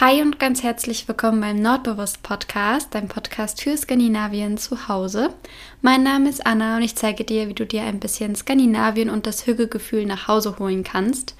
Hi und ganz herzlich willkommen beim Nordbewusst Podcast, dein Podcast für Skandinavien zu Hause. Mein Name ist Anna und ich zeige dir, wie du dir ein bisschen Skandinavien und das Hügelgefühl nach Hause holen kannst.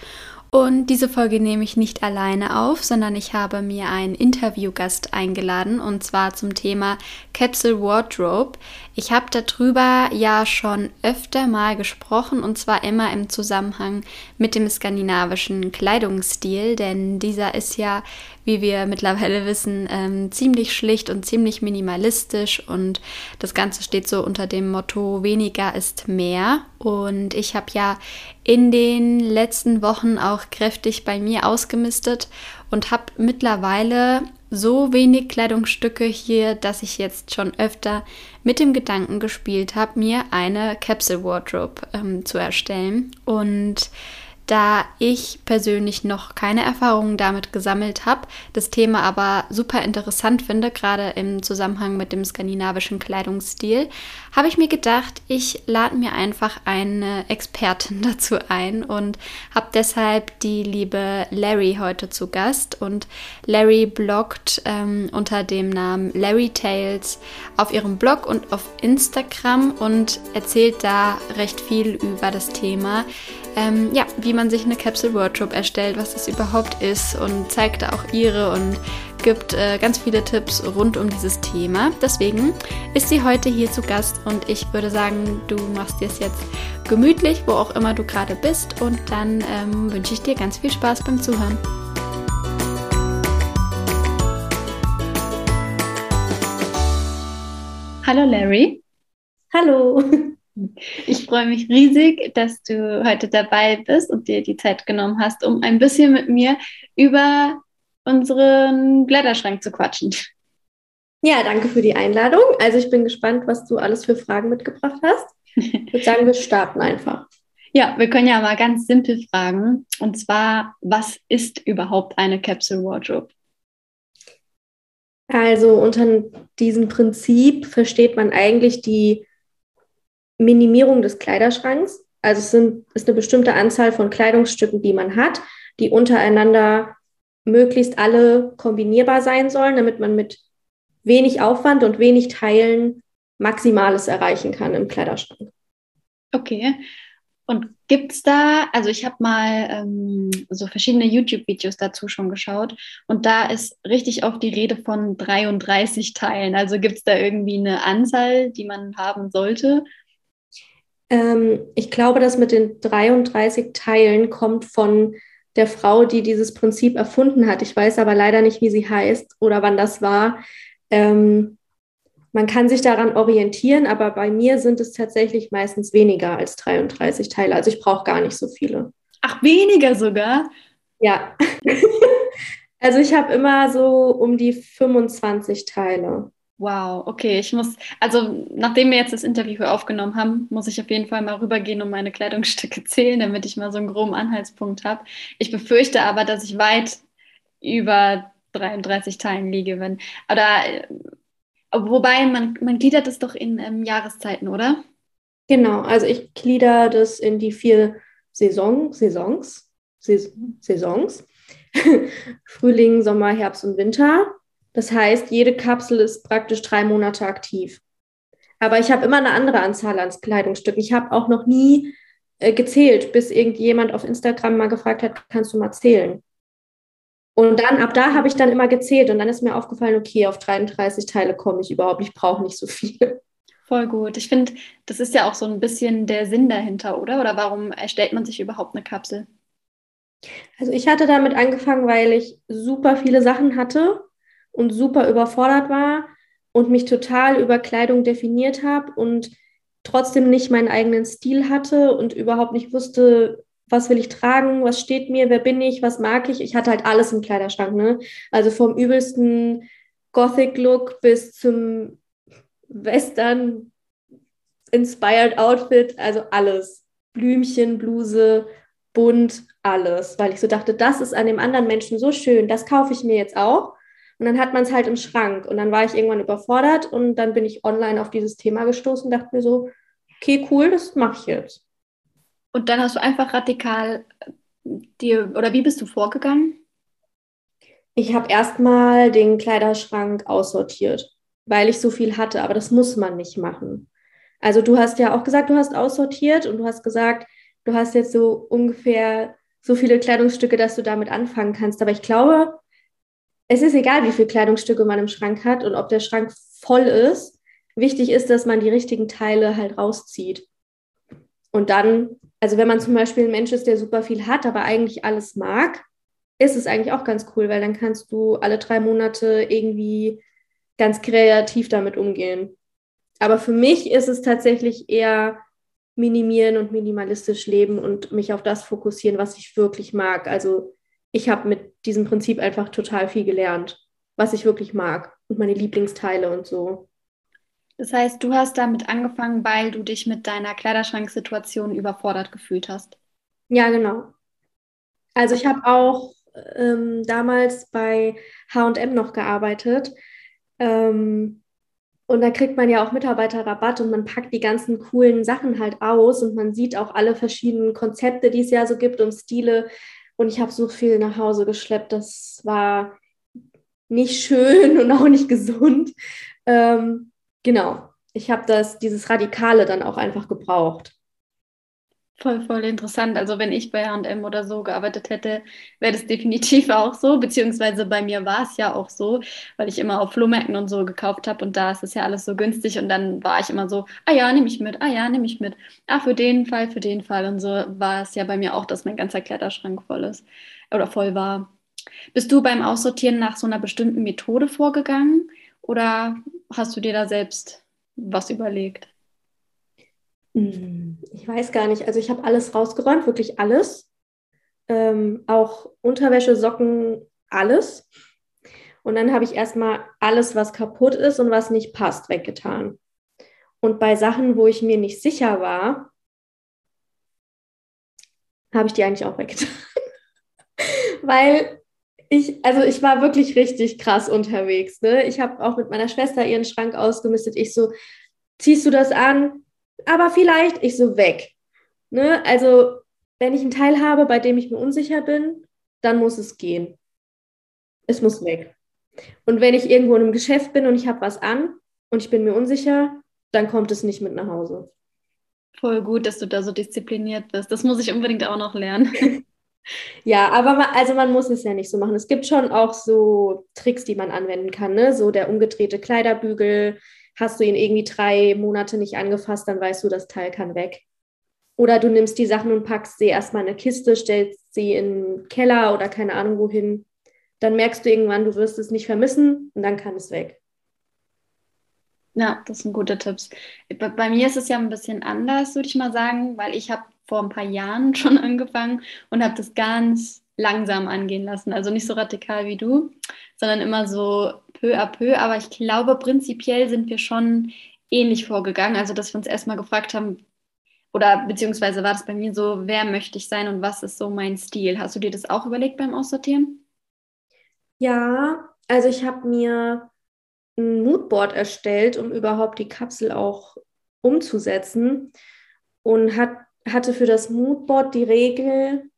Und diese Folge nehme ich nicht alleine auf, sondern ich habe mir einen Interviewgast eingeladen und zwar zum Thema Capsule Wardrobe. Ich habe darüber ja schon öfter mal gesprochen und zwar immer im Zusammenhang mit dem skandinavischen Kleidungsstil, denn dieser ist ja, wie wir mittlerweile wissen, ähm, ziemlich schlicht und ziemlich minimalistisch und das Ganze steht so unter dem Motto weniger ist mehr. Und ich habe ja in den letzten Wochen auch kräftig bei mir ausgemistet und habe mittlerweile so wenig Kleidungsstücke hier, dass ich jetzt schon öfter mit dem Gedanken gespielt habe, mir eine Capsule Wardrobe ähm, zu erstellen. Und da ich persönlich noch keine Erfahrungen damit gesammelt habe, das Thema aber super interessant finde, gerade im Zusammenhang mit dem skandinavischen Kleidungsstil, habe ich mir gedacht, ich lade mir einfach eine Expertin dazu ein und habe deshalb die liebe Larry heute zu Gast. Und Larry bloggt ähm, unter dem Namen Larry Tales auf ihrem Blog und auf Instagram und erzählt da recht viel über das Thema ähm, ja, wie man sich eine Capsule Wardrobe erstellt, was das überhaupt ist und zeigt da auch ihre und gibt äh, ganz viele Tipps rund um dieses Thema. Deswegen ist sie heute hier zu Gast und ich würde sagen, du machst dir es jetzt gemütlich, wo auch immer du gerade bist und dann ähm, wünsche ich dir ganz viel Spaß beim Zuhören. Hallo Larry. Hallo. Ich freue mich riesig, dass du heute dabei bist und dir die Zeit genommen hast, um ein bisschen mit mir über unseren Blätterschrank zu quatschen. Ja, danke für die Einladung. Also ich bin gespannt, was du alles für Fragen mitgebracht hast. Ich würde sagen, wir starten einfach. Ja, wir können ja mal ganz simpel fragen. Und zwar, was ist überhaupt eine Capsule Wardrobe? Also unter diesem Prinzip versteht man eigentlich die Minimierung des Kleiderschranks. Also es sind, ist eine bestimmte Anzahl von Kleidungsstücken, die man hat, die untereinander möglichst alle kombinierbar sein sollen, damit man mit wenig Aufwand und wenig Teilen Maximales erreichen kann im Kleiderschrank. Okay. Und gibt es da, also ich habe mal ähm, so verschiedene YouTube-Videos dazu schon geschaut und da ist richtig oft die Rede von 33 Teilen. Also gibt es da irgendwie eine Anzahl, die man haben sollte? Ähm, ich glaube, das mit den 33 Teilen kommt von der Frau, die dieses Prinzip erfunden hat. Ich weiß aber leider nicht, wie sie heißt oder wann das war. Ähm, man kann sich daran orientieren, aber bei mir sind es tatsächlich meistens weniger als 33 Teile. Also ich brauche gar nicht so viele. Ach, weniger sogar? Ja. also ich habe immer so um die 25 Teile. Wow, okay, ich muss, also nachdem wir jetzt das Interview aufgenommen haben, muss ich auf jeden Fall mal rübergehen und meine Kleidungsstücke zählen, damit ich mal so einen groben Anhaltspunkt habe. Ich befürchte aber, dass ich weit über 33 Teilen liege, wenn, oder, wobei man, man gliedert es doch in ähm, Jahreszeiten, oder? Genau, also ich glieder das in die vier Saison, Saisons, Saisons, Frühling, Sommer, Herbst und Winter. Das heißt, jede Kapsel ist praktisch drei Monate aktiv. Aber ich habe immer eine andere Anzahl an Kleidungsstücken. Ich habe auch noch nie äh, gezählt, bis irgendjemand auf Instagram mal gefragt hat, kannst du mal zählen? Und dann, ab da habe ich dann immer gezählt und dann ist mir aufgefallen, okay, auf 33 Teile komme ich überhaupt, ich brauche nicht so viele. Voll gut. Ich finde, das ist ja auch so ein bisschen der Sinn dahinter, oder? Oder warum erstellt man sich überhaupt eine Kapsel? Also ich hatte damit angefangen, weil ich super viele Sachen hatte und super überfordert war und mich total über Kleidung definiert habe und trotzdem nicht meinen eigenen Stil hatte und überhaupt nicht wusste, was will ich tragen, was steht mir, wer bin ich, was mag ich. Ich hatte halt alles im Kleiderschrank, ne? Also vom übelsten Gothic-Look bis zum Western Inspired Outfit, also alles. Blümchen, Bluse, bunt, alles. Weil ich so dachte, das ist an dem anderen Menschen so schön, das kaufe ich mir jetzt auch. Und dann hat man es halt im Schrank. Und dann war ich irgendwann überfordert und dann bin ich online auf dieses Thema gestoßen und dachte mir so, okay, cool, das mache ich jetzt. Und dann hast du einfach radikal dir, oder wie bist du vorgegangen? Ich habe erstmal den Kleiderschrank aussortiert, weil ich so viel hatte, aber das muss man nicht machen. Also du hast ja auch gesagt, du hast aussortiert und du hast gesagt, du hast jetzt so ungefähr so viele Kleidungsstücke, dass du damit anfangen kannst. Aber ich glaube, es ist egal, wie viele Kleidungsstücke man im Schrank hat und ob der Schrank voll ist. Wichtig ist, dass man die richtigen Teile halt rauszieht. Und dann, also wenn man zum Beispiel ein Mensch ist, der super viel hat, aber eigentlich alles mag, ist es eigentlich auch ganz cool, weil dann kannst du alle drei Monate irgendwie ganz kreativ damit umgehen. Aber für mich ist es tatsächlich eher minimieren und minimalistisch leben und mich auf das fokussieren, was ich wirklich mag. Also ich habe mit diesem Prinzip einfach total viel gelernt, was ich wirklich mag und meine Lieblingsteile und so. Das heißt, du hast damit angefangen, weil du dich mit deiner Kleiderschranksituation überfordert gefühlt hast. Ja, genau. Also ich habe auch ähm, damals bei HM noch gearbeitet. Ähm, und da kriegt man ja auch Mitarbeiterrabatt und man packt die ganzen coolen Sachen halt aus und man sieht auch alle verschiedenen Konzepte, die es ja so gibt und Stile. Und ich habe so viel nach Hause geschleppt, das war nicht schön und auch nicht gesund. Ähm, genau, ich habe das, dieses Radikale dann auch einfach gebraucht. Voll, voll interessant. Also wenn ich bei HM oder so gearbeitet hätte, wäre das definitiv auch so. Beziehungsweise bei mir war es ja auch so, weil ich immer auf Flohmärkten und so gekauft habe und da ist es ja alles so günstig und dann war ich immer so, ah ja, nehme ich mit, ah ja, nehme ich mit. Ah, für den Fall, für den Fall. Und so war es ja bei mir auch, dass mein ganzer Kleiderschrank voll ist oder voll war. Bist du beim Aussortieren nach so einer bestimmten Methode vorgegangen oder hast du dir da selbst was überlegt? Hm, ich weiß gar nicht. Also ich habe alles rausgeräumt, wirklich alles. Ähm, auch Unterwäsche, Socken, alles. Und dann habe ich erstmal alles, was kaputt ist und was nicht passt, weggetan. Und bei Sachen, wo ich mir nicht sicher war, habe ich die eigentlich auch weggetan. Weil ich, also ich war wirklich richtig krass unterwegs. Ne? Ich habe auch mit meiner Schwester ihren Schrank ausgemistet. Ich so, ziehst du das an? Aber vielleicht ich so weg. Ne? Also, wenn ich einen Teil habe, bei dem ich mir unsicher bin, dann muss es gehen. Es muss weg. Und wenn ich irgendwo in einem Geschäft bin und ich habe was an und ich bin mir unsicher, dann kommt es nicht mit nach Hause. Voll gut, dass du da so diszipliniert bist. Das muss ich unbedingt auch noch lernen. ja, aber man, also man muss es ja nicht so machen. Es gibt schon auch so Tricks, die man anwenden kann. Ne? So der umgedrehte Kleiderbügel, hast du ihn irgendwie drei Monate nicht angefasst, dann weißt du, das Teil kann weg. Oder du nimmst die Sachen und packst sie erstmal in eine Kiste, stellst sie in den Keller oder keine Ahnung wohin. Dann merkst du irgendwann, du wirst es nicht vermissen und dann kann es weg. Ja, das sind gute Tipps. Bei, mir ist es ja ein bisschen anders, würde ich mal sagen, weil ich habe vor ein paar Jahren schon angefangen und habe das ganz langsam angehen lassen. Also nicht so radikal wie du, sondern immer so peu à peu. Aber ich glaube, prinzipiell sind wir schon ähnlich vorgegangen. Also, dass wir uns erstmal gefragt haben, oder beziehungsweise war das bei mir so, wer möchte ich sein und was ist so mein Stil? Hast du dir das auch überlegt beim Aussortieren? Ja, also ich habe mir ein Moodboard erstellt, um überhaupt die Kapsel auch umzusetzen und hat, hatte für das Moodboard die Regel,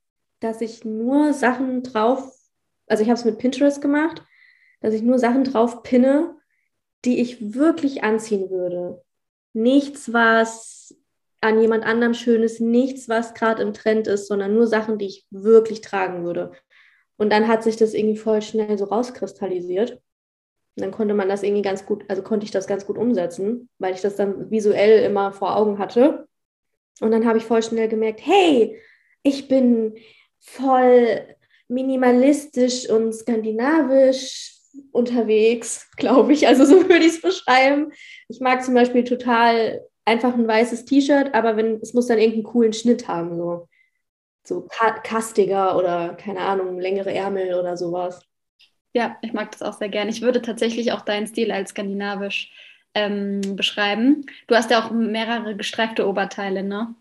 dass ich nur Sachen drauf, also ich habe es mit Pinterest gemacht, dass ich nur Sachen drauf pinne, die ich wirklich anziehen würde. Nichts, was an jemand anderem schön ist, nichts, was gerade im Trend ist, sondern nur Sachen, die ich wirklich tragen würde. Und dann hat sich das irgendwie voll schnell so rauskristallisiert. Und dann konnte man das irgendwie ganz gut, also konnte ich das ganz gut umsetzen, weil ich das dann visuell immer vor Augen hatte. Und dann habe ich voll schnell gemerkt, hey, ich bin voll minimalistisch und skandinavisch unterwegs, glaube ich. Also so würde ich es beschreiben. Ich mag zum Beispiel total einfach ein weißes T-Shirt, aber wenn es muss dann irgendeinen coolen Schnitt haben, so so kastiger oder keine Ahnung, längere Ärmel oder sowas. Ja, ich mag das auch sehr gerne. Ich würde tatsächlich auch deinen Stil als skandinavisch ähm, beschreiben. Du hast ja auch mehrere gestreifte Oberteile, ne?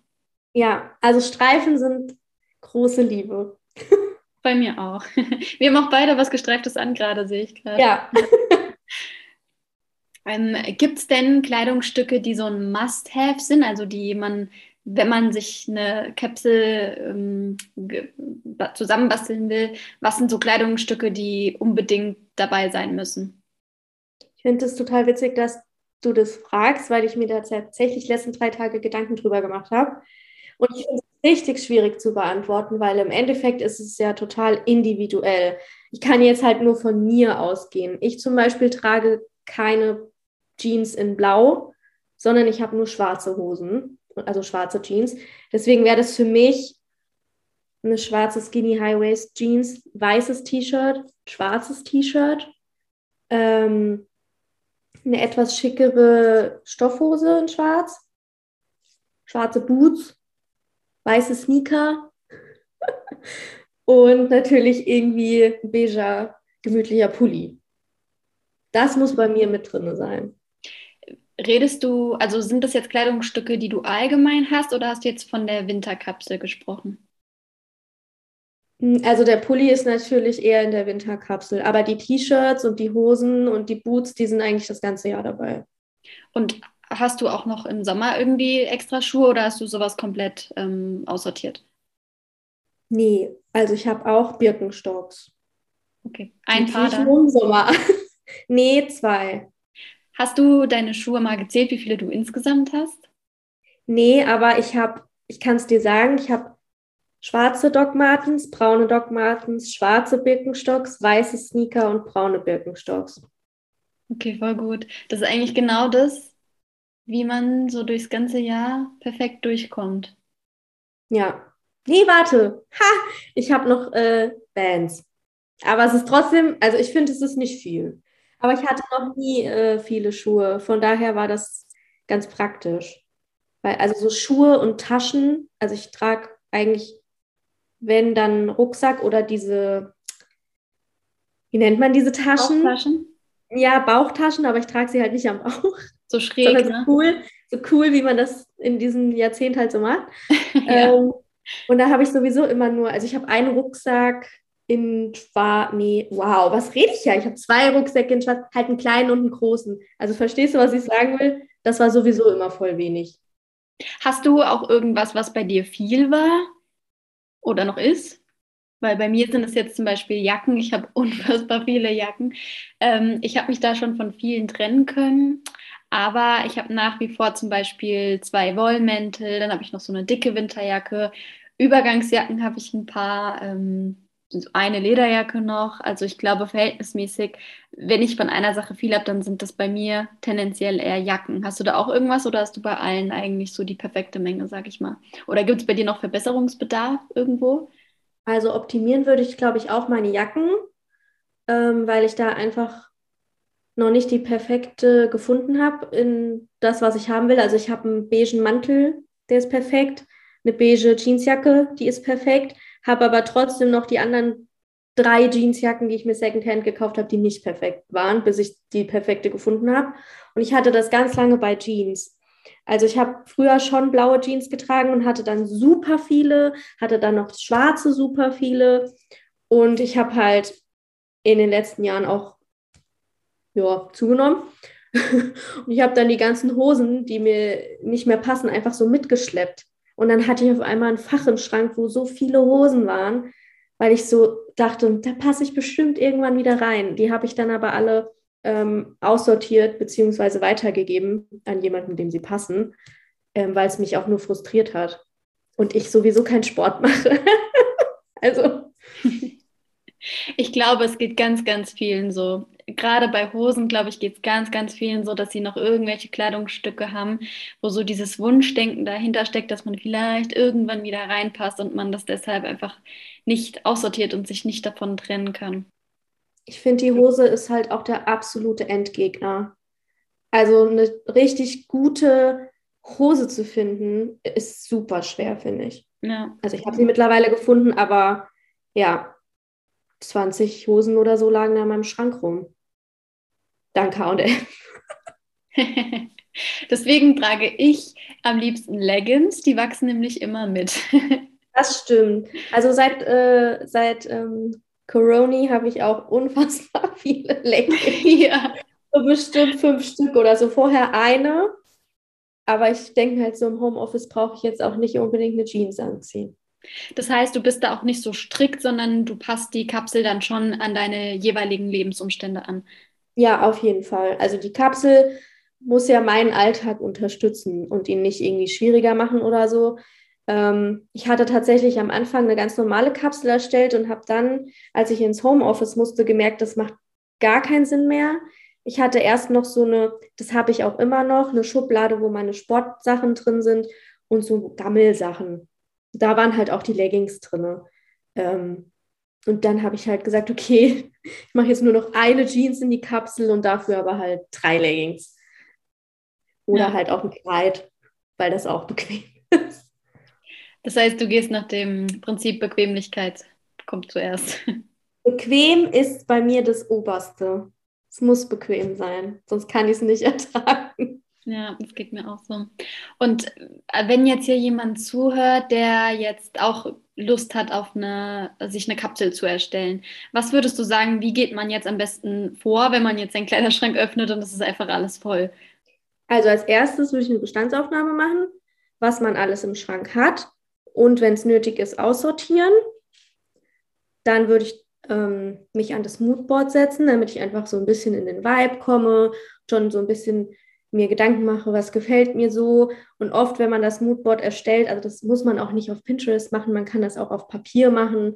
Ja, also Streifen sind große Liebe. Bei mir auch. Wir haben auch beide was Gestreiftes an, gerade sehe ich gerade. Ja. ähm, Gibt es denn Kleidungsstücke, die so ein Must-Have sind, also die man wenn man sich eine Kapsel ähm, zusammenbasteln will, was sind so Kleidungsstücke, die unbedingt dabei sein müssen? Ich finde es total witzig, dass du das fragst, weil ich mir da tatsächlich letzten drei Tage Gedanken drüber gemacht habe. Und ich finde es richtig schwierig zu beantworten, weil im Endeffekt ist es ja total individuell. Ich kann jetzt halt nur von mir ausgehen. Ich zum Beispiel trage keine Jeans in Blau, sondern ich habe nur schwarze Hosen, also schwarze Jeans. Deswegen wäre das für mich eine schwarze Skinny High Waist Jeans, weißes T-Shirt, schwarzes T-Shirt, ähm, eine etwas schickere Stoffhose in schwarz, schwarze Boots, weiße Sneaker und natürlich irgendwie ein beiger, gemütlicher Pulli. Das muss bei mir mit drin sein. Redest du, also sind das jetzt Kleidungsstücke, die du allgemein hast oder hast du jetzt von der Winterkapsel gesprochen? Hm, also der Pulli ist natürlich eher in der Winterkapsel, aber die T-Shirts und die Hosen und die Boots, die sind eigentlich das ganze Jahr dabei. Und hast du auch noch im Sommer irgendwie extra Schuhe oder hast du sowas komplett ähm, aussortiert? Nee, also ich habe auch Birkenstocks. Okay, ein Paar. Ich nur im Sommer. nee, zwei. Hast du deine Schuhe mal gezählt, wie viele du insgesamt hast? Nee, aber ich habe, ich kann es dir sagen, ich habe schwarze Doc Martens, braune Doc Martens, schwarze Birkenstocks, weiße Sneaker und braune Birkenstocks. Okay, voll gut. Das ist eigentlich genau das, wie man so durchs ganze Jahr perfekt durchkommt. Ja. Nee, warte. Ha! Ich habe noch äh, Bands. Aber es ist trotzdem, also ich finde, es ist nicht viel. Aber ich hatte noch nie äh, viele Schuhe. Von daher war das ganz praktisch. Weil, also so Schuhe und Taschen, also ich trage eigentlich wenn dann Rucksack oder diese, wie nennt man diese Taschen? Bauchtaschen? Ja, Bauchtaschen, aber ich trage sie halt nicht am Bauch. So schräg, so ne? cool, so cool, wie man das in diesem Jahrzehnt halt so macht. ja. ähm, und da habe ich sowieso immer nur, also ich habe einen Rucksack in schwarz, nee, wow, was rede ich ja? Ich habe zwei Rucksäcke in schwarz, halt einen kleinen und einen großen. Also verstehst du, was ich sagen will? Das war sowieso immer voll wenig. Hast du auch irgendwas, was bei dir viel war? oder noch ist. Weil bei mir sind es jetzt zum Beispiel Jacken. Ich habe unfassbar viele Jacken. Ähm, ich habe mich da schon von vielen trennen können. Aber ich habe nach wie vor zum Beispiel zwei Wollmäntel. Dann habe ich noch so eine dicke Winterjacke. Übergangsjacken habe ich ein paar. Ähm, eine Lederjacke noch. Also ich glaube verhältnismäßig, wenn ich von einer Sache viel habe, dann sind das bei mir tendenziell eher Jacken. Hast du da auch irgendwas oder hast du bei allen eigentlich so die perfekte Menge, sag ich mal? Oder gibt es bei dir noch Verbesserungsbedarf irgendwo? Also optimieren würde ich, glaube ich, auch meine Jacken, ähm, weil ich da einfach noch nicht die perfekte gefunden habe in das, was ich haben will. Also ich habe einen beigen Mantel, der ist perfekt, eine beige Jeansjacke, die ist perfekt habe aber trotzdem noch die anderen drei Jeansjacken, die ich mir Secondhand gekauft habe, die nicht perfekt waren, bis ich die perfekte gefunden habe. Und ich hatte das ganz lange bei Jeans. Also ich habe früher schon blaue Jeans getragen und hatte dann super viele, hatte dann noch schwarze super viele. Und ich habe halt in den letzten Jahren auch ja, zugenommen. und ich habe dann die ganzen Hosen, die mir nicht mehr passen, einfach so mitgeschleppt. Und dann hatte ich auf einmal ein Fach im Schrank, wo so viele Hosen waren, weil ich so dachte, da passe ich bestimmt irgendwann wieder rein. Die habe ich dann aber alle ähm, aussortiert bzw. weitergegeben an jemanden, dem sie passen, ähm, weil es mich auch nur frustriert hat. Und ich sowieso keinen Sport mache. also. Ich glaube, es geht ganz, ganz vielen so gerade bei Hosen, glaube ich, geht es ganz, ganz vielen so, dass sie noch irgendwelche Kleidungsstücke haben, wo so dieses Wunschdenken dahinter steckt, dass man vielleicht irgendwann wieder reinpasst und man das deshalb einfach nicht aussortiert und sich nicht davon trennen kann. Ich finde, die Hose ist halt auch der absolute Endgegner. Also eine richtig gute Hose zu finden, ist super schwer, finde ich. Ja. Also ich habe sie mittlerweile gefunden, aber ja, 20 Hosen oder so lagen da in meinem Schrank rum. Dank HM. Deswegen trage ich am liebsten Leggings, die wachsen nämlich immer mit. das stimmt. Also seit, äh, seit ähm, Corona habe ich auch unfassbar viele Leggings. Ja. So bestimmt fünf Stück oder so. Vorher eine aber ich denke halt so im Homeoffice brauche ich jetzt auch nicht unbedingt eine Jeans anziehen. Das heißt, du bist da auch nicht so strikt, sondern du passt die Kapsel dann schon an deine jeweiligen Lebensumstände an. Ja, auf jeden Fall. Also die Kapsel muss ja meinen Alltag unterstützen und ihn nicht irgendwie schwieriger machen oder so. Ähm, ich hatte tatsächlich am Anfang eine ganz normale Kapsel erstellt und habe dann, als ich ins Homeoffice musste, gemerkt, das macht gar keinen Sinn mehr. Ich hatte erst noch so eine, das habe ich auch immer noch, eine Schublade, wo meine Sportsachen drin sind und so Gammelsachen. Da waren halt auch die Leggings drin. Ähm, und dann habe ich halt gesagt, okay, ich mache jetzt nur noch eine Jeans in die Kapsel und dafür aber halt drei Leggings. Oder ja. halt auch ein Kleid, weil das auch bequem ist. Das heißt, du gehst nach dem Prinzip Bequemlichkeit, kommt zuerst. Bequem ist bei mir das Oberste. Es muss bequem sein, sonst kann ich es nicht ertragen. Ja, das geht mir auch so. Und äh, wenn jetzt hier jemand zuhört, der jetzt auch Lust hat, auf eine, sich eine Kapsel zu erstellen, was würdest du sagen, wie geht man jetzt am besten vor, wenn man jetzt seinen Kleiderschrank öffnet und es ist einfach alles voll? Also als erstes würde ich eine Bestandsaufnahme machen, was man alles im Schrank hat und wenn es nötig ist, aussortieren. Dann würde ich ähm, mich an das Moodboard setzen, damit ich einfach so ein bisschen in den Vibe komme, schon so ein bisschen mir Gedanken mache, was gefällt mir so. Und oft, wenn man das Moodboard erstellt, also das muss man auch nicht auf Pinterest machen, man kann das auch auf Papier machen.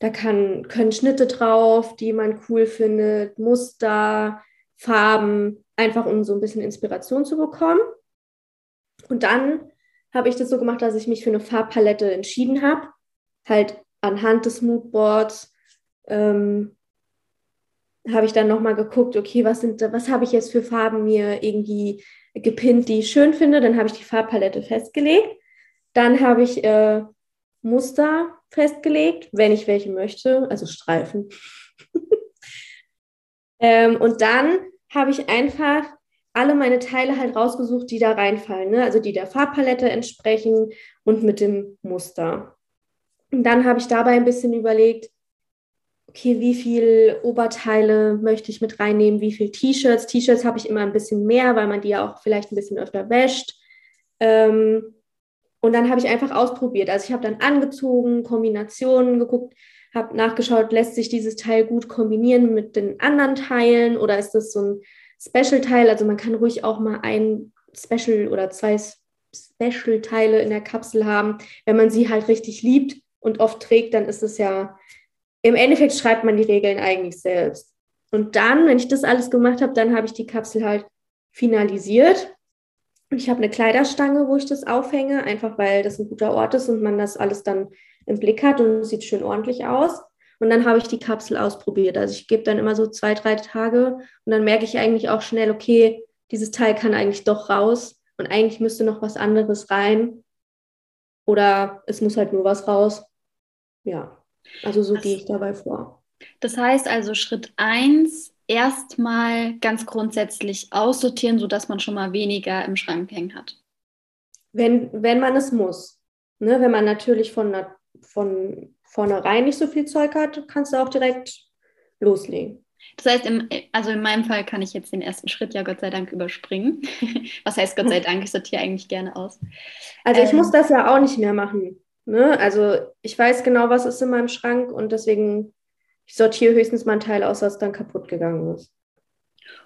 Da kann, können Schnitte drauf, die man cool findet, Muster, Farben, einfach um so ein bisschen Inspiration zu bekommen. Und dann habe ich das so gemacht, dass ich mich für eine Farbpalette entschieden habe. Halt anhand des Moodboards ähm, habe ich dann nochmal geguckt, okay, was sind, was habe ich jetzt für Farben mir irgendwie gepinnt, die ich schön finde. Dann habe ich die Farbpalette festgelegt. Dann habe ich äh, Muster festgelegt, wenn ich welche möchte, also Streifen. ähm, und dann habe ich einfach alle meine Teile halt rausgesucht, die da reinfallen, ne? also die der Farbpalette entsprechen und mit dem Muster. Und dann habe ich dabei ein bisschen überlegt, okay, wie viel Oberteile möchte ich mit reinnehmen, wie viel T-Shirts. T-Shirts habe ich immer ein bisschen mehr, weil man die ja auch vielleicht ein bisschen öfter wäscht. Ähm, und dann habe ich einfach ausprobiert. Also ich habe dann angezogen, Kombinationen geguckt, habe nachgeschaut, lässt sich dieses Teil gut kombinieren mit den anderen Teilen oder ist das so ein Special-Teil? Also man kann ruhig auch mal ein Special oder zwei Special-Teile in der Kapsel haben. Wenn man sie halt richtig liebt und oft trägt, dann ist es ja im Endeffekt schreibt man die Regeln eigentlich selbst. Und dann, wenn ich das alles gemacht habe, dann habe ich die Kapsel halt finalisiert. Ich habe eine Kleiderstange, wo ich das aufhänge, einfach weil das ein guter Ort ist und man das alles dann im Blick hat und sieht schön ordentlich aus. Und dann habe ich die Kapsel ausprobiert. Also ich gebe dann immer so zwei, drei Tage und dann merke ich eigentlich auch schnell, okay, dieses Teil kann eigentlich doch raus und eigentlich müsste noch was anderes rein. Oder es muss halt nur was raus. Ja. Also so das, gehe ich dabei vor. Das heißt also Schritt 1, erstmal ganz grundsätzlich aussortieren, sodass man schon mal weniger im Schrank hängen hat. Wenn, wenn man es muss. Ne? Wenn man natürlich von, von vornherein nicht so viel Zeug hat, kannst du auch direkt loslegen. Das heißt, im, also in meinem Fall kann ich jetzt den ersten Schritt ja Gott sei Dank überspringen. Was heißt Gott sei Dank? Ich sortiere eigentlich gerne aus. Also ich ähm, muss das ja auch nicht mehr machen. Ne? Also ich weiß genau, was ist in meinem Schrank und deswegen, ich sortiere höchstens mal einen Teil aus, was dann kaputt gegangen ist.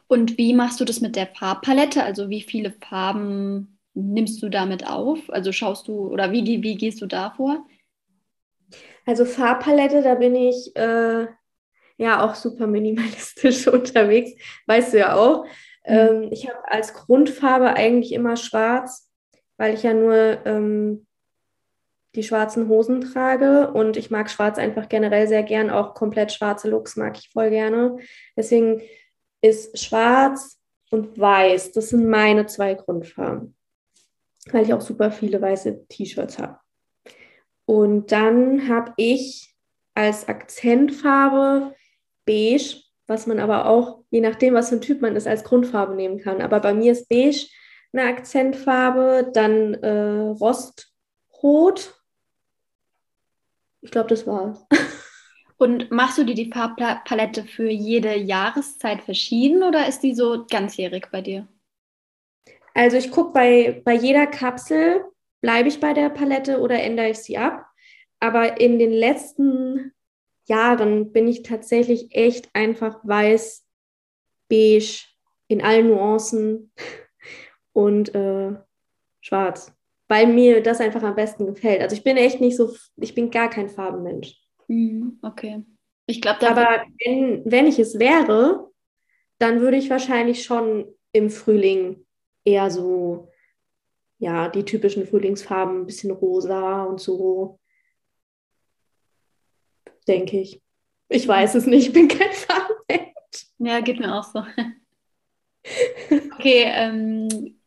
Und wie machst du das mit der Farbpalette? Also wie viele Farben nimmst du damit auf? Also schaust du oder wie, wie gehst du da vor? Also Farbpalette, da bin ich äh, ja auch super minimalistisch unterwegs, weißt du ja auch. Mhm. Ähm, ich habe als Grundfarbe eigentlich immer schwarz, weil ich ja nur ähm, die schwarzen Hosen trage und ich mag schwarz einfach generell sehr gern, auch komplett schwarze Looks mag ich voll gerne. Deswegen ist schwarz und weiß, das sind meine zwei Grundfarben, weil ich auch super viele weiße T-Shirts habe. Und dann habe ich als Akzentfarbe beige, was man aber auch, je nachdem, was für ein Typ man ist, als Grundfarbe nehmen kann. Aber bei mir ist beige eine Akzentfarbe, dann äh, Rostrot ich glaube, das war's. Und machst du dir die Farbpalette für jede Jahreszeit verschieden oder ist die so ganzjährig bei dir? Also ich gucke bei, bei jeder Kapsel, bleibe ich bei der Palette oder ändere ich sie ab. Aber in den letzten Jahren bin ich tatsächlich echt einfach weiß, beige, in allen Nuancen und äh, schwarz, weil mir das einfach am besten gefällt. Also ich bin echt nicht so, ich bin gar kein Farbenmensch. Mhm, okay. Ich glaube, aber wenn, wenn ich es wäre, dann würde ich wahrscheinlich schon im Frühling eher so, ja, die typischen Frühlingsfarben, ein bisschen rosa und so, denke ich. Ich weiß es nicht, ich bin kein Farbenmensch. Ja, geht mir auch so. Okay, ähm,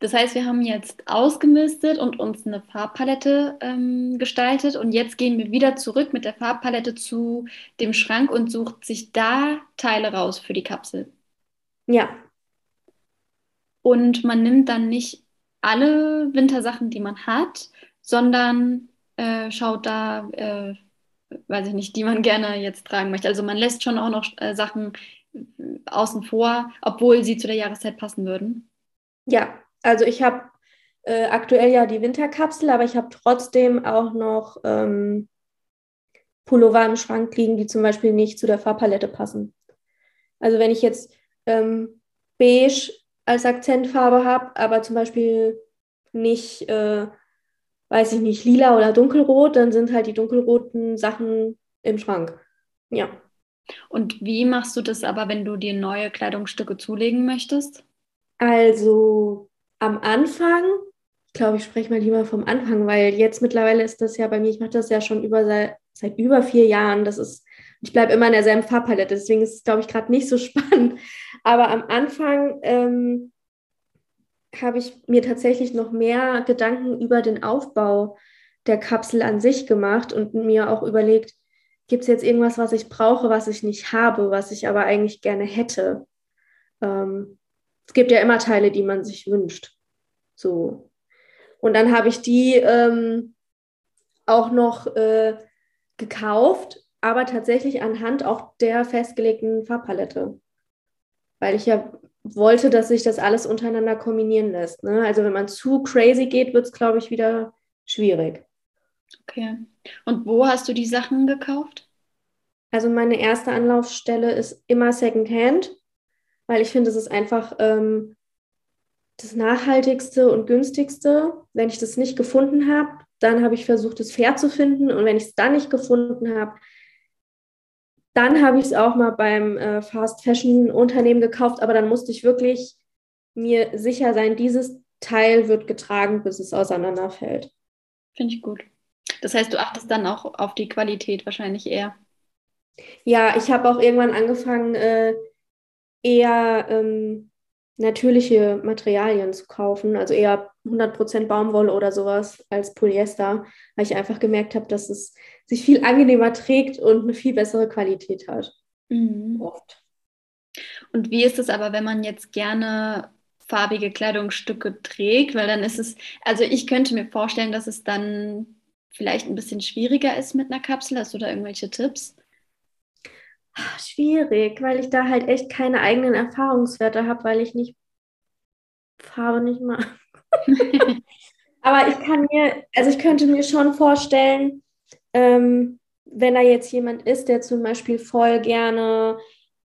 das heißt, wir haben jetzt ausgemistet und uns eine Farbpalette ähm, gestaltet und jetzt gehen wir wieder zurück mit der Farbpalette zu dem Schrank und sucht sich da Teile raus für die Kapsel. Ja. Und man nimmt dann nicht alle Wintersachen, die man hat, sondern äh, schaut da, äh, weiß ich nicht, die man gerne jetzt tragen möchte. Also man lässt schon auch noch äh, Sachen äh, außen vor, obwohl sie zu der Jahreszeit passen würden. Ja, also ich habe äh, aktuell ja die Winterkapsel, aber ich habe trotzdem auch noch ähm, Pullover im Schrank liegen, die zum Beispiel nicht zu der Farbpalette passen. Also wenn ich jetzt ähm, beige als Akzentfarbe habe, aber zum Beispiel nicht, äh, weiß ich nicht, lila oder dunkelrot, dann sind halt die dunkelroten Sachen im Schrank. Ja. Und wie machst du das aber, wenn du dir neue Kleidungsstücke zulegen möchtest? Also am Anfang, ich glaube, ich spreche mal lieber vom Anfang, weil jetzt mittlerweile ist das ja bei mir, ich mache das ja schon über seit, seit über vier Jahren. Das ist ich bleibe immer in derselben Farbpalette, deswegen ist es, glaube ich, gerade nicht so spannend. Aber am Anfang ähm, habe ich mir tatsächlich noch mehr Gedanken über den Aufbau der Kapsel an sich gemacht und mir auch überlegt, gibt es jetzt irgendwas, was ich brauche, was ich nicht habe, was ich aber eigentlich gerne hätte? Ähm, es gibt ja immer Teile, die man sich wünscht. So. Und dann habe ich die ähm, auch noch äh, gekauft aber tatsächlich anhand auch der festgelegten Farbpalette. Weil ich ja wollte, dass sich das alles untereinander kombinieren lässt. Ne? Also wenn man zu crazy geht, wird es, glaube ich, wieder schwierig. Okay. Und wo hast du die Sachen gekauft? Also meine erste Anlaufstelle ist immer Secondhand, weil ich finde, es ist einfach ähm, das nachhaltigste und günstigste. Wenn ich das nicht gefunden habe, dann habe ich versucht, es fair zu finden. Und wenn ich es dann nicht gefunden habe, dann habe ich es auch mal beim äh, Fast Fashion Unternehmen gekauft, aber dann musste ich wirklich mir sicher sein, dieses Teil wird getragen, bis es auseinanderfällt. Finde ich gut. Das heißt, du achtest dann auch auf die Qualität wahrscheinlich eher. Ja, ich habe auch irgendwann angefangen, äh, eher ähm, natürliche Materialien zu kaufen, also eher 100% Baumwolle oder sowas als Polyester, weil ich einfach gemerkt habe, dass es sich viel angenehmer trägt und eine viel bessere Qualität hat. Mhm. Oft. Und wie ist es aber, wenn man jetzt gerne farbige Kleidungsstücke trägt? Weil dann ist es, also ich könnte mir vorstellen, dass es dann vielleicht ein bisschen schwieriger ist mit einer Kapsel. Hast du da irgendwelche Tipps? Schwierig, weil ich da halt echt keine eigenen Erfahrungswerte habe, weil ich nicht Farbe nicht mag. Aber ich kann mir, also ich könnte mir schon vorstellen, ähm, wenn da jetzt jemand ist, der zum Beispiel voll gerne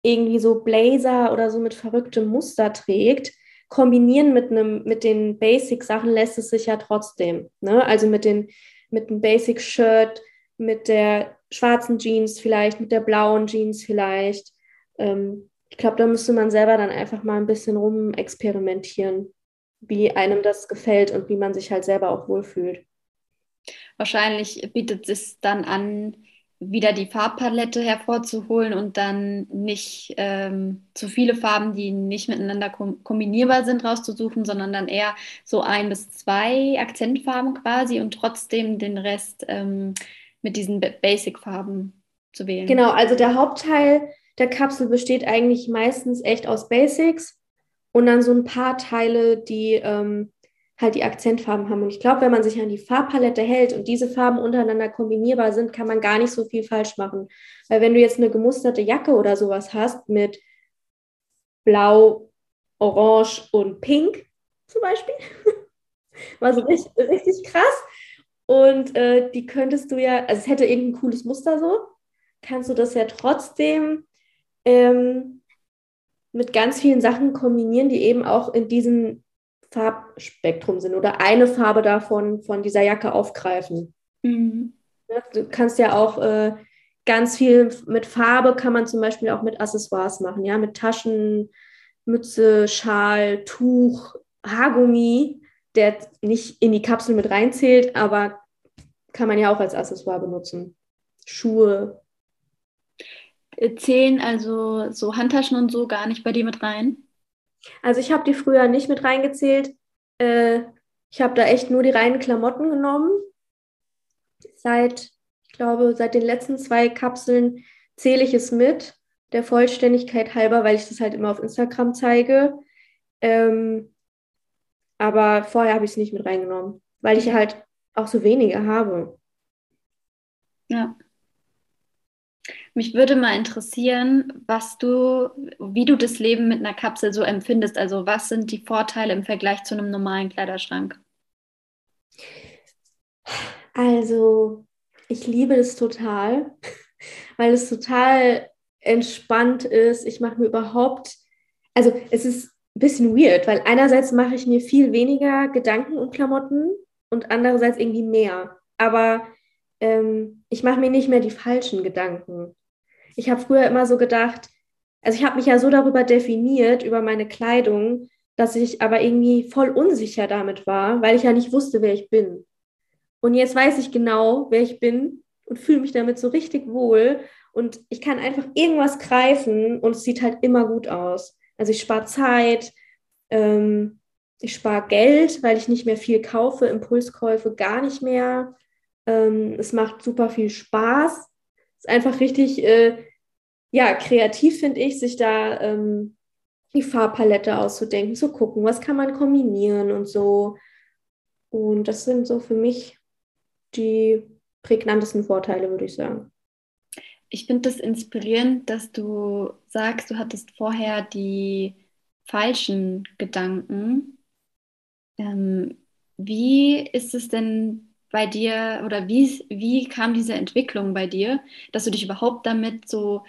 irgendwie so Blazer oder so mit verrücktem Muster trägt, kombinieren mit einem, mit den Basic-Sachen lässt es sich ja trotzdem. Ne? Also mit den, mit dem Basic-Shirt, mit der schwarzen Jeans vielleicht, mit der blauen Jeans vielleicht. Ähm, ich glaube, da müsste man selber dann einfach mal ein bisschen rumexperimentieren, wie einem das gefällt und wie man sich halt selber auch wohlfühlt. Wahrscheinlich bietet es dann an, wieder die Farbpalette hervorzuholen und dann nicht ähm, zu viele Farben, die nicht miteinander kom kombinierbar sind, rauszusuchen, sondern dann eher so ein bis zwei Akzentfarben quasi und trotzdem den Rest ähm, mit diesen Basic-Farben zu wählen. Genau, also der Hauptteil der Kapsel besteht eigentlich meistens echt aus Basics und dann so ein paar Teile, die ähm, halt die Akzentfarben haben. Und ich glaube, wenn man sich an die Farbpalette hält und diese Farben untereinander kombinierbar sind, kann man gar nicht so viel falsch machen. Weil wenn du jetzt eine gemusterte Jacke oder sowas hast mit Blau, Orange und Pink, zum Beispiel. War so richtig, richtig krass. Und äh, die könntest du ja, also es hätte irgendein cooles Muster so, kannst du das ja trotzdem ähm, mit ganz vielen Sachen kombinieren, die eben auch in diesem Farbspektrum sind oder eine Farbe davon von dieser Jacke aufgreifen. Mhm. Du kannst ja auch äh, ganz viel mit Farbe kann man zum Beispiel auch mit Accessoires machen, ja, mit Taschen, Mütze, Schal, Tuch, Haargummi, der nicht in die Kapsel mit reinzählt, aber kann man ja auch als Accessoire benutzen. Schuhe. Zählen also so Handtaschen und so gar nicht bei dir mit rein? Also ich habe die früher nicht mit reingezählt. Äh, ich habe da echt nur die reinen Klamotten genommen. Seit, ich glaube, seit den letzten zwei Kapseln zähle ich es mit, der Vollständigkeit halber, weil ich das halt immer auf Instagram zeige. Ähm, aber vorher habe ich es nicht mit reingenommen, weil ich halt auch so wenige habe. Ja. Mich würde mal interessieren, was du, wie du das Leben mit einer Kapsel so empfindest. Also was sind die Vorteile im Vergleich zu einem normalen Kleiderschrank? Also, ich liebe das total, weil es total entspannt ist. Ich mache mir überhaupt, also es ist ein bisschen weird, weil einerseits mache ich mir viel weniger Gedanken um Klamotten und andererseits irgendwie mehr. Aber ähm, ich mache mir nicht mehr die falschen Gedanken. Ich habe früher immer so gedacht, also ich habe mich ja so darüber definiert, über meine Kleidung, dass ich aber irgendwie voll unsicher damit war, weil ich ja nicht wusste, wer ich bin. Und jetzt weiß ich genau, wer ich bin und fühle mich damit so richtig wohl. Und ich kann einfach irgendwas greifen und es sieht halt immer gut aus. Also ich spare Zeit, ähm, ich spare Geld, weil ich nicht mehr viel kaufe, Impulskäufe gar nicht mehr. Ähm, es macht super viel Spaß. Es ist einfach richtig, äh, ja, kreativ finde ich, sich da ähm, die Farbpalette auszudenken, zu gucken, was kann man kombinieren und so. Und das sind so für mich die prägnantesten Vorteile, würde ich sagen. Ich finde das inspirierend, dass du sagst, du hattest vorher die falschen Gedanken. Ähm, wie ist es denn bei dir oder wie, wie kam diese Entwicklung bei dir, dass du dich überhaupt damit so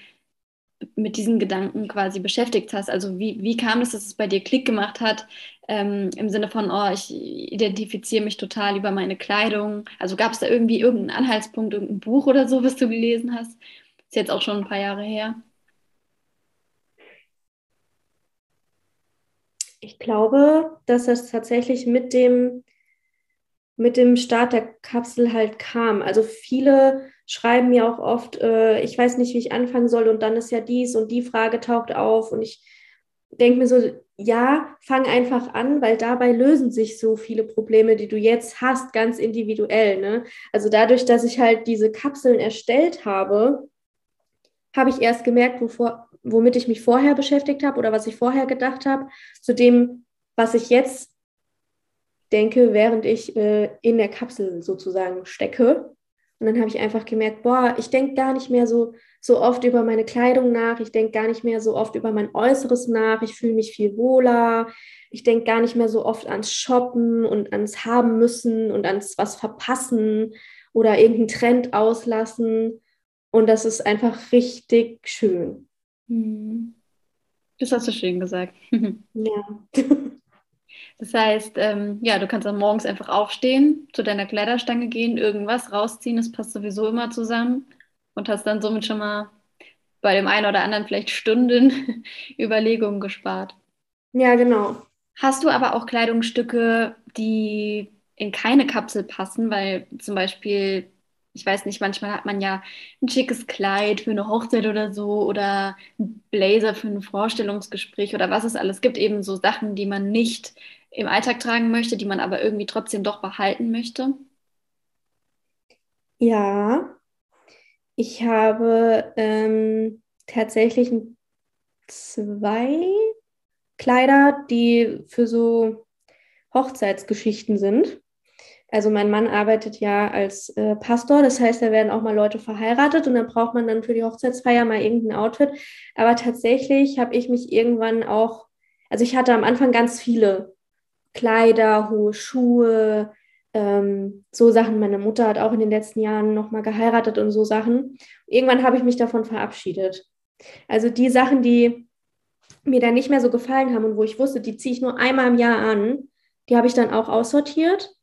mit diesen Gedanken quasi beschäftigt hast? Also wie, wie kam es, dass es bei dir Klick gemacht hat, ähm, im Sinne von, oh, ich identifiziere mich total über meine Kleidung? Also gab es da irgendwie irgendeinen Anhaltspunkt, irgendein Buch oder so, was du gelesen hast? Ist jetzt auch schon ein paar Jahre her. Ich glaube, dass das tatsächlich mit dem mit dem Start der Kapsel halt kam. Also viele schreiben mir auch oft, äh, ich weiß nicht, wie ich anfangen soll und dann ist ja dies und die Frage taucht auf und ich denke mir so, ja, fang einfach an, weil dabei lösen sich so viele Probleme, die du jetzt hast, ganz individuell. Ne? Also dadurch, dass ich halt diese Kapseln erstellt habe, habe ich erst gemerkt, wovor, womit ich mich vorher beschäftigt habe oder was ich vorher gedacht habe, zu dem, was ich jetzt denke, während ich äh, in der Kapsel sozusagen stecke. Und dann habe ich einfach gemerkt, boah, ich denke gar nicht mehr so, so oft über meine Kleidung nach, ich denke gar nicht mehr so oft über mein Äußeres nach, ich fühle mich viel wohler, ich denke gar nicht mehr so oft ans Shoppen und ans Haben müssen und ans was verpassen oder irgendeinen Trend auslassen. Und das ist einfach richtig schön. Hm. Das hast du schön gesagt. ja. Das heißt, ähm, ja, du kannst dann morgens einfach aufstehen, zu deiner Kleiderstange gehen, irgendwas rausziehen, das passt sowieso immer zusammen und hast dann somit schon mal bei dem einen oder anderen vielleicht Stunden Überlegungen gespart. Ja, genau. Hast du aber auch Kleidungsstücke, die in keine Kapsel passen, weil zum Beispiel ich weiß nicht, manchmal hat man ja ein schickes Kleid für eine Hochzeit oder so oder ein Blazer für ein Vorstellungsgespräch oder was es alles gibt, eben so Sachen, die man nicht im Alltag tragen möchte, die man aber irgendwie trotzdem doch behalten möchte? Ja, ich habe ähm, tatsächlich zwei Kleider, die für so Hochzeitsgeschichten sind. Also mein Mann arbeitet ja als äh, Pastor, das heißt, da werden auch mal Leute verheiratet und dann braucht man dann für die Hochzeitsfeier mal irgendein Outfit. Aber tatsächlich habe ich mich irgendwann auch, also ich hatte am Anfang ganz viele Kleider, hohe Schuhe, ähm, so Sachen. Meine Mutter hat auch in den letzten Jahren nochmal geheiratet und so Sachen. Irgendwann habe ich mich davon verabschiedet. Also die Sachen, die mir dann nicht mehr so gefallen haben und wo ich wusste, die ziehe ich nur einmal im Jahr an, die habe ich dann auch aussortiert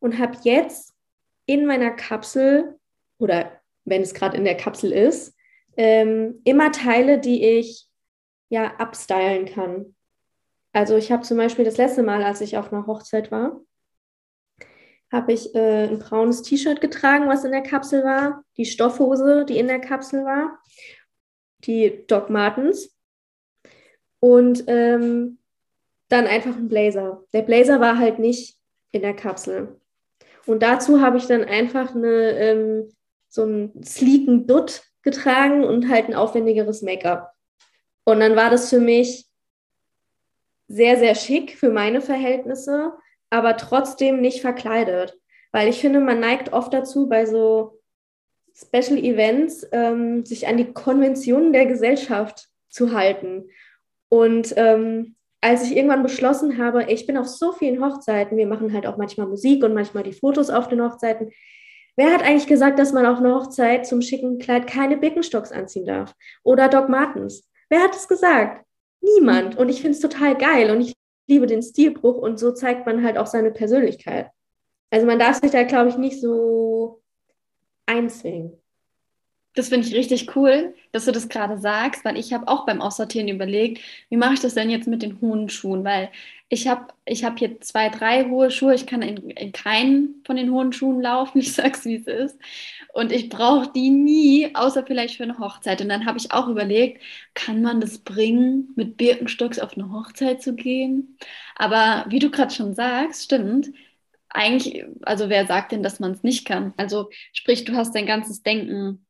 und habe jetzt in meiner Kapsel oder wenn es gerade in der Kapsel ist, ähm, immer Teile, die ich ja abstylen kann. Also ich habe zum Beispiel das letzte Mal, als ich auf einer Hochzeit war, habe ich äh, ein braunes T-Shirt getragen, was in der Kapsel war, die Stoffhose, die in der Kapsel war, die Doc Martens und ähm, dann einfach ein Blazer. Der Blazer war halt nicht in der Kapsel. Und dazu habe ich dann einfach eine, ähm, so einen sleeken Dutt getragen und halt ein aufwendigeres Make-up. Und dann war das für mich sehr, sehr schick für meine Verhältnisse, aber trotzdem nicht verkleidet. Weil ich finde, man neigt oft dazu, bei so Special Events ähm, sich an die Konventionen der Gesellschaft zu halten. Und ähm, als ich irgendwann beschlossen habe, ich bin auf so vielen Hochzeiten, wir machen halt auch manchmal Musik und manchmal die Fotos auf den Hochzeiten. Wer hat eigentlich gesagt, dass man auf einer Hochzeit zum schicken Kleid keine Birkenstocks anziehen darf? Oder Doc Martens? Wer hat es gesagt? Niemand. Und ich finde es total geil und ich liebe den Stilbruch und so zeigt man halt auch seine Persönlichkeit. Also man darf sich da, glaube ich, nicht so einzwingen. Das finde ich richtig cool, dass du das gerade sagst, weil ich habe auch beim Aussortieren überlegt, wie mache ich das denn jetzt mit den hohen Schuhen? Weil ich habe ich hab hier zwei, drei hohe Schuhe, ich kann in, in keinen von den hohen Schuhen laufen, ich sag's wie es ist. Und ich brauche die nie, außer vielleicht für eine Hochzeit. Und dann habe ich auch überlegt, kann man das bringen, mit Birkenstocks auf eine Hochzeit zu gehen? Aber wie du gerade schon sagst, stimmt, eigentlich, also wer sagt denn, dass man es nicht kann? Also sprich, du hast dein ganzes Denken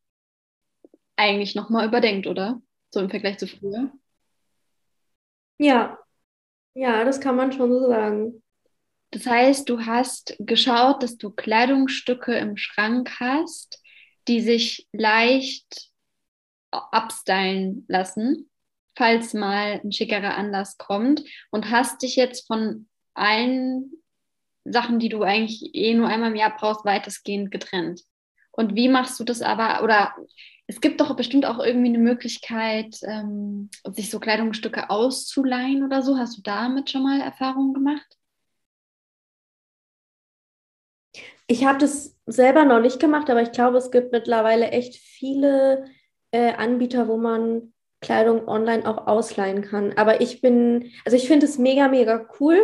eigentlich nochmal überdenkt, oder? So im Vergleich zu früher. Ja, ja, das kann man schon so sagen. Das heißt, du hast geschaut, dass du Kleidungsstücke im Schrank hast, die sich leicht abstylen lassen, falls mal ein schickerer Anlass kommt und hast dich jetzt von allen Sachen, die du eigentlich eh nur einmal im Jahr brauchst, weitestgehend getrennt. Und wie machst du das aber, oder es gibt doch bestimmt auch irgendwie eine Möglichkeit, ähm, sich so Kleidungsstücke auszuleihen oder so. Hast du damit schon mal Erfahrungen gemacht? Ich habe das selber noch nicht gemacht, aber ich glaube, es gibt mittlerweile echt viele äh, Anbieter, wo man Kleidung online auch ausleihen kann. Aber ich bin, also ich finde es mega, mega cool.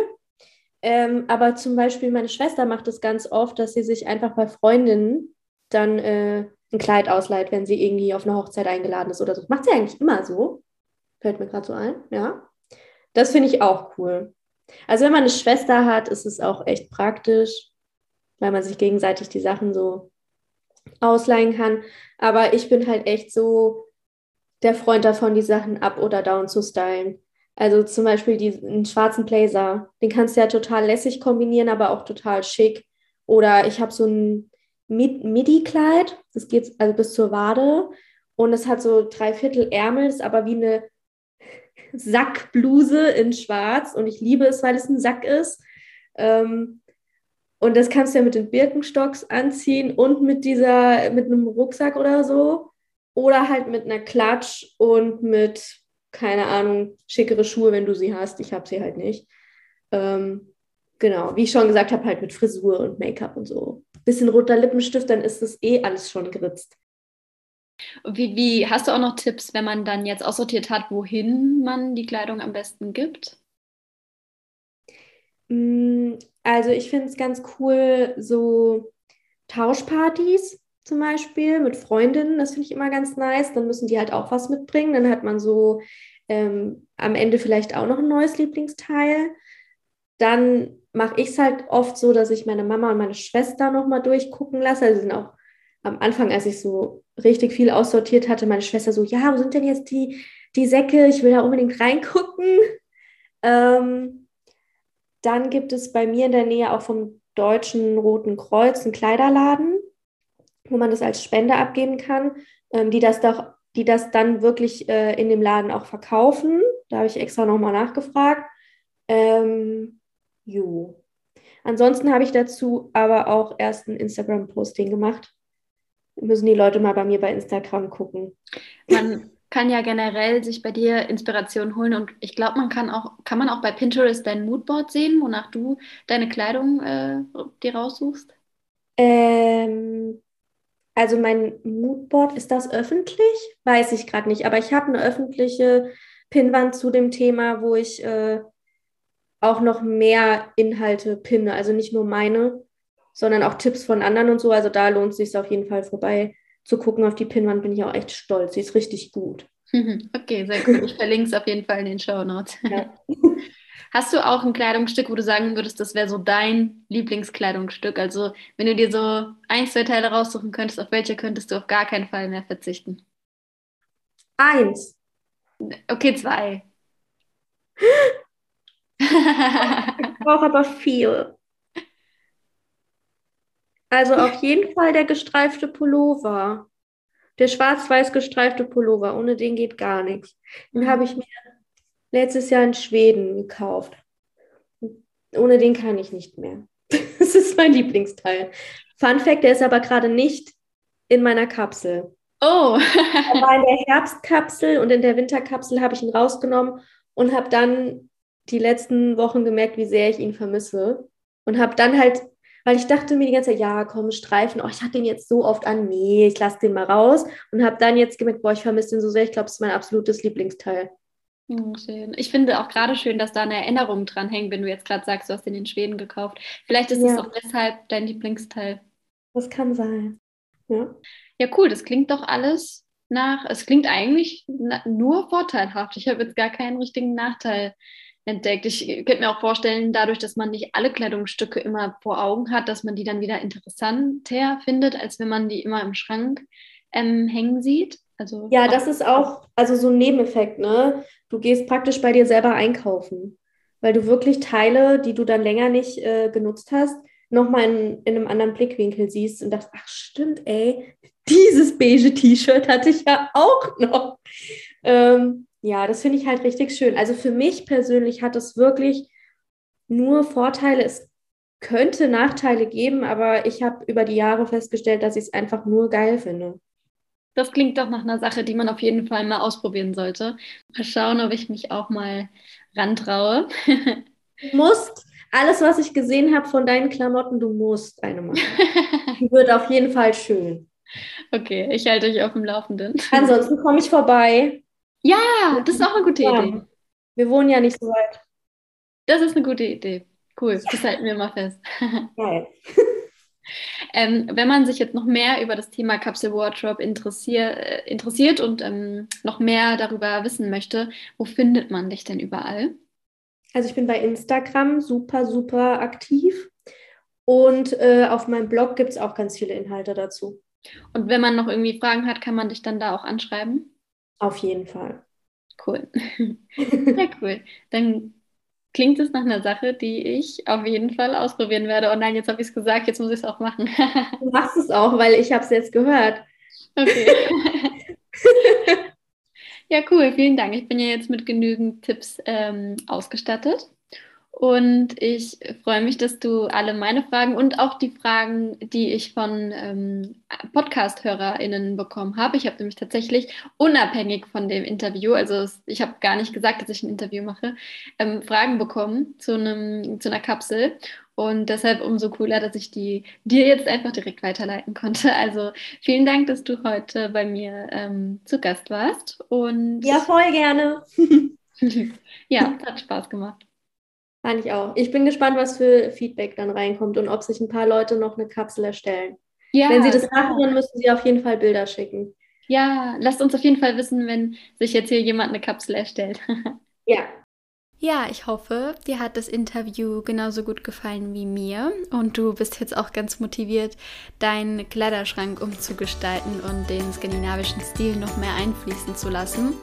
Ähm, aber zum Beispiel meine Schwester macht es ganz oft, dass sie sich einfach bei Freundinnen dann äh, ein Kleid ausleiht, wenn sie irgendwie auf eine Hochzeit eingeladen ist oder so. macht sie eigentlich immer so. Fällt mir gerade so ein, ja. Das finde ich auch cool. Also wenn man eine Schwester hat, ist es auch echt praktisch, weil man sich gegenseitig die Sachen so ausleihen kann. Aber ich bin halt echt so der Freund davon, die Sachen up oder down zu stylen. Also zum Beispiel die, einen schwarzen Blazer, den kannst du ja total lässig kombinieren, aber auch total schick. Oder ich habe so einen Midi-Kleid. Das geht also bis zur Wade. Und es hat so drei Viertel Ärmel, ist aber wie eine Sackbluse in schwarz. Und ich liebe es, weil es ein Sack ist. Ähm, und das kannst du ja mit den Birkenstocks anziehen und mit dieser, mit einem Rucksack oder so. Oder halt mit einer Klatsch und mit, keine Ahnung, schickere Schuhe, wenn du sie hast. Ich habe sie halt nicht. Ähm, genau, wie ich schon gesagt habe, halt mit Frisur und Make-up und so bisschen roter Lippenstift, dann ist das eh alles schon geritzt. Wie, wie hast du auch noch Tipps, wenn man dann jetzt aussortiert hat, wohin man die Kleidung am besten gibt? Mm, also ich finde es ganz cool, so Tauschpartys zum Beispiel mit Freundinnen, das finde ich immer ganz nice. Dann müssen die halt auch was mitbringen. Dann hat man so ähm, am Ende vielleicht auch noch ein neues Lieblingsteil. Dann mache ich es halt oft so, dass ich meine Mama und meine Schwester nochmal durchgucken lasse. Also sind auch am Anfang, als ich so richtig viel aussortiert hatte, meine Schwester so, ja, wo sind denn jetzt die, die Säcke? Ich will da unbedingt reingucken. Ähm, dann gibt es bei mir in der Nähe auch vom Deutschen Roten Kreuz einen Kleiderladen, wo man das als Spende abgeben kann, ähm, die das doch, die das dann wirklich äh, in dem Laden auch verkaufen. Da habe ich extra nochmal nachgefragt. Ähm, Jo. Ansonsten habe ich dazu aber auch erst ein Instagram-Posting gemacht. Müssen die Leute mal bei mir bei Instagram gucken. Man kann ja generell sich bei dir Inspiration holen und ich glaube, man kann auch, kann man auch bei Pinterest dein Moodboard sehen, wonach du deine Kleidung äh, dir raussuchst? Ähm, also mein Moodboard, ist das öffentlich? Weiß ich gerade nicht, aber ich habe eine öffentliche Pinnwand zu dem Thema, wo ich äh, auch noch mehr Inhalte pinne. Also nicht nur meine, sondern auch Tipps von anderen und so. Also da lohnt es sich auf jeden Fall vorbei zu gucken. Auf die Pinnwand bin ich auch echt stolz. Sie ist richtig gut. Okay, sehr gut. Ich verlinke es auf jeden Fall in den Show Notes. Ja. Hast du auch ein Kleidungsstück, wo du sagen würdest, das wäre so dein Lieblingskleidungsstück? Also, wenn du dir so ein, zwei Teile raussuchen könntest, auf welche könntest du auf gar keinen Fall mehr verzichten? Eins. Okay, zwei. ich brauche aber viel. Also auf jeden Fall der gestreifte Pullover. Der schwarz-weiß gestreifte Pullover. Ohne den geht gar nichts. Den habe ich mir letztes Jahr in Schweden gekauft. Ohne den kann ich nicht mehr. Das ist mein Lieblingsteil. Fun Fact, der ist aber gerade nicht in meiner Kapsel. Oh. er war in der Herbstkapsel und in der Winterkapsel habe ich ihn rausgenommen und habe dann die letzten Wochen gemerkt, wie sehr ich ihn vermisse. Und habe dann halt, weil ich dachte mir die ganze Zeit, ja, komm, Streifen, oh, ich hatte den jetzt so oft an, nee, ich lasse den mal raus. Und habe dann jetzt gemerkt, boah, ich vermisse den so sehr, ich glaube, es ist mein absolutes Lieblingsteil. Oh, schön. Ich finde auch gerade schön, dass da eine Erinnerung dran hängt, wenn du jetzt gerade sagst, du hast den in Schweden gekauft. Vielleicht ist es ja. auch deshalb dein Lieblingsteil. Das kann sein. Ja. Ja, cool. Das klingt doch alles nach. Es klingt eigentlich nur vorteilhaft. Ich habe jetzt gar keinen richtigen Nachteil entdeckt. Ich könnte mir auch vorstellen, dadurch, dass man nicht alle Kleidungsstücke immer vor Augen hat, dass man die dann wieder interessanter findet, als wenn man die immer im Schrank ähm, hängen sieht. Also ja, das ist auch also so ein Nebeneffekt, ne? Du gehst praktisch bei dir selber einkaufen, weil du wirklich Teile, die du dann länger nicht äh, genutzt hast, nochmal in, in einem anderen Blickwinkel siehst und dachtest, ach stimmt, ey, dieses beige T-Shirt hatte ich ja auch noch. Ähm, ja, das finde ich halt richtig schön. Also für mich persönlich hat es wirklich nur Vorteile. Es könnte Nachteile geben, aber ich habe über die Jahre festgestellt, dass ich es einfach nur geil finde. Das klingt doch nach einer Sache, die man auf jeden Fall mal ausprobieren sollte. Mal schauen, ob ich mich auch mal rantraue. Du musst alles, was ich gesehen habe von deinen Klamotten, du musst eine machen. Die wird auf jeden Fall schön. Okay, ich halte euch auf dem Laufenden. Ansonsten komme ich vorbei. Ja, das ist auch eine gute ja. Idee. Wir wohnen ja nicht so weit. Das ist eine gute Idee. Cool, das halten wir mal fest. Geil. ähm, wenn man sich jetzt noch mehr über das Thema Capsule Wardrobe interessier äh, interessiert und ähm, noch mehr darüber wissen möchte, wo findet man dich denn überall? Also ich bin bei Instagram super, super aktiv und äh, auf meinem Blog gibt es auch ganz viele Inhalte dazu. Und wenn man noch irgendwie Fragen hat, kann man dich dann da auch anschreiben? Auf jeden Fall. Cool. Sehr cool. Dann klingt es nach einer Sache, die ich auf jeden Fall ausprobieren werde. Oh nein, jetzt habe ich es gesagt, jetzt muss ich es auch machen. du machst es auch, weil ich habe es jetzt gehört. Okay. ja, cool, vielen Dank. Ich bin ja jetzt mit genügend Tipps ähm, ausgestattet. Und ich freue mich, dass du alle meine Fragen und auch die Fragen, die ich von ähm, Podcast-HörerInnen bekommen habe. Ich habe nämlich tatsächlich unabhängig von dem Interview, also ich habe gar nicht gesagt, dass ich ein Interview mache, ähm, Fragen bekommen zu, einem, zu einer Kapsel. Und deshalb umso cooler, dass ich die dir jetzt einfach direkt weiterleiten konnte. Also vielen Dank, dass du heute bei mir ähm, zu Gast warst. Und ja, voll gerne. ja, hat Spaß gemacht. Fand ich auch. Ich bin gespannt, was für Feedback dann reinkommt und ob sich ein paar Leute noch eine Kapsel erstellen. Ja, wenn sie das genau. machen, dann müssen sie auf jeden Fall Bilder schicken. Ja, lasst uns auf jeden Fall wissen, wenn sich jetzt hier jemand eine Kapsel erstellt. ja, ja, ich hoffe, dir hat das Interview genauso gut gefallen wie mir und du bist jetzt auch ganz motiviert, deinen Kleiderschrank umzugestalten und den skandinavischen Stil noch mehr einfließen zu lassen.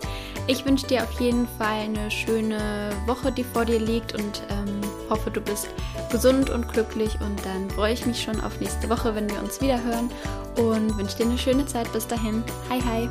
Ich wünsche dir auf jeden Fall eine schöne Woche, die vor dir liegt und ähm, hoffe, du bist gesund und glücklich und dann freue ich mich schon auf nächste Woche, wenn wir uns wieder hören und wünsche dir eine schöne Zeit. Bis dahin. Hi, hi.